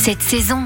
cette saison.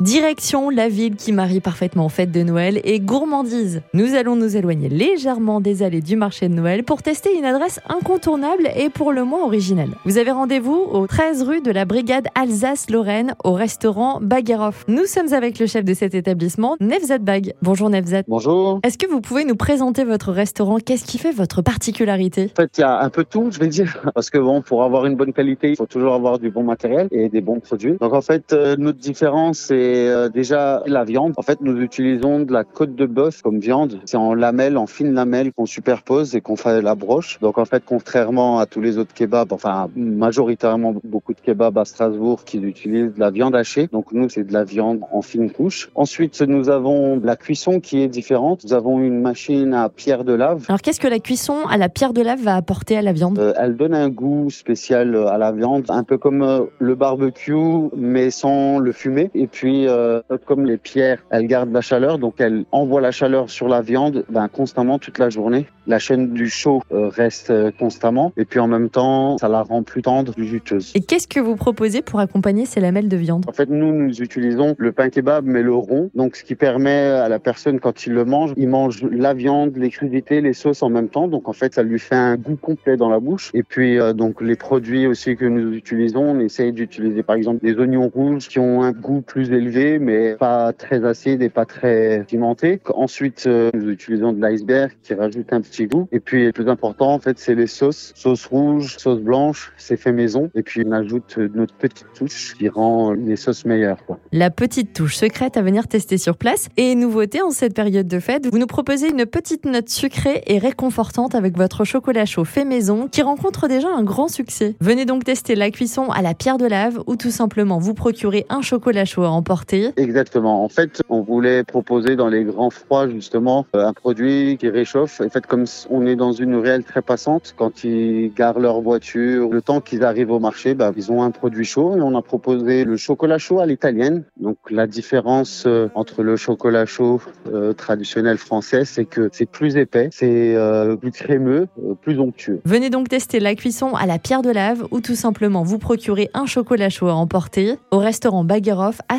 Direction la ville qui marie parfaitement fête de Noël et gourmandise. Nous allons nous éloigner légèrement des allées du marché de Noël pour tester une adresse incontournable et pour le moins originale. Vous avez rendez-vous au 13 rue de la Brigade Alsace-Lorraine au restaurant Bagueroff. Nous sommes avec le chef de cet établissement, Nevzat Bag. Bonjour Nevzat. Bonjour. Est-ce que vous pouvez nous présenter votre restaurant? Qu'est-ce qui fait votre particularité? En fait, il y a un peu tout, je vais dire, parce que bon, pour avoir une bonne qualité, il faut toujours avoir du bon matériel et des bons produits. Donc en fait, euh, notre différence, c'est euh, déjà la viande. En fait, nous utilisons de la côte de bœuf comme viande. C'est en lamelles, en fines lamelles qu'on superpose et qu'on fait la broche. Donc en fait, contrairement à tous les autres kebabs, enfin majoritairement beaucoup de kebabs à Strasbourg qui utilisent de la viande hachée. Donc nous, c'est de la viande en fines couches. Ensuite, nous avons la cuisson qui est différente. Nous avons une machine à pierre de lave. Alors qu'est-ce que la cuisson à la pierre de lave va apporter à la viande? Euh, elle donne un goût spécial euh, à la viande, un peu comme le barbecue, mais sans le fumer. Et puis, euh, comme les pierres, elle garde la chaleur, donc elle envoie la chaleur sur la viande ben, constamment toute la journée. La chaîne du chaud euh, reste euh, constamment, et puis en même temps, ça la rend plus tendre, plus juteuse. Et qu'est-ce que vous proposez pour accompagner ces lamelles de viande? En fait, nous, nous utilisons le pain kebab, mais le rond. Donc, ce qui permet à la personne, quand il le mange, il mange la viande, les crudités, les sauces en même temps. Donc, en fait, ça lui fait un goût complet dans la bouche. Et puis, euh, donc, les produits aussi que nous utilisons, on essaye d'utiliser, par exemple, des oignons rouges qui ont un goût plus élevé, mais pas très acide et pas très pimenté. Ensuite, euh, nous utilisons de l'iceberg qui rajoute un petit goût. Et puis, le plus important, en fait, c'est les sauces. Sauce rouge, sauce blanche, c'est fait maison. Et puis, on ajoute notre petite touche qui rend les sauces meilleures. La petite touche secrète à venir tester sur place. Et nouveauté en cette période de fête, vous nous proposez une petite note sucrée et réconfortante avec votre chocolat chaud fait maison qui rencontre déjà un grand succès. Venez donc tester la cuisson à la pierre de lave ou tout simplement vous procurer un chocolat chaud à emporter. Exactement. En fait, on voulait proposer dans les grands froids, justement, euh, un produit qui réchauffe. En fait, comme on est dans une ruelle très passante, quand ils garent leur voiture, le temps qu'ils arrivent au marché, bah, ils ont un produit chaud et on a proposé le chocolat chaud à l'italienne. Donc, la différence euh, entre le chocolat chaud euh, traditionnel français, c'est que c'est plus épais, c'est euh, plus crémeux, euh, plus onctueux. Venez donc tester la cuisson à la pierre de lave ou tout simplement vous procurer un chocolat chaud à emporter au restaurant Bagueroff à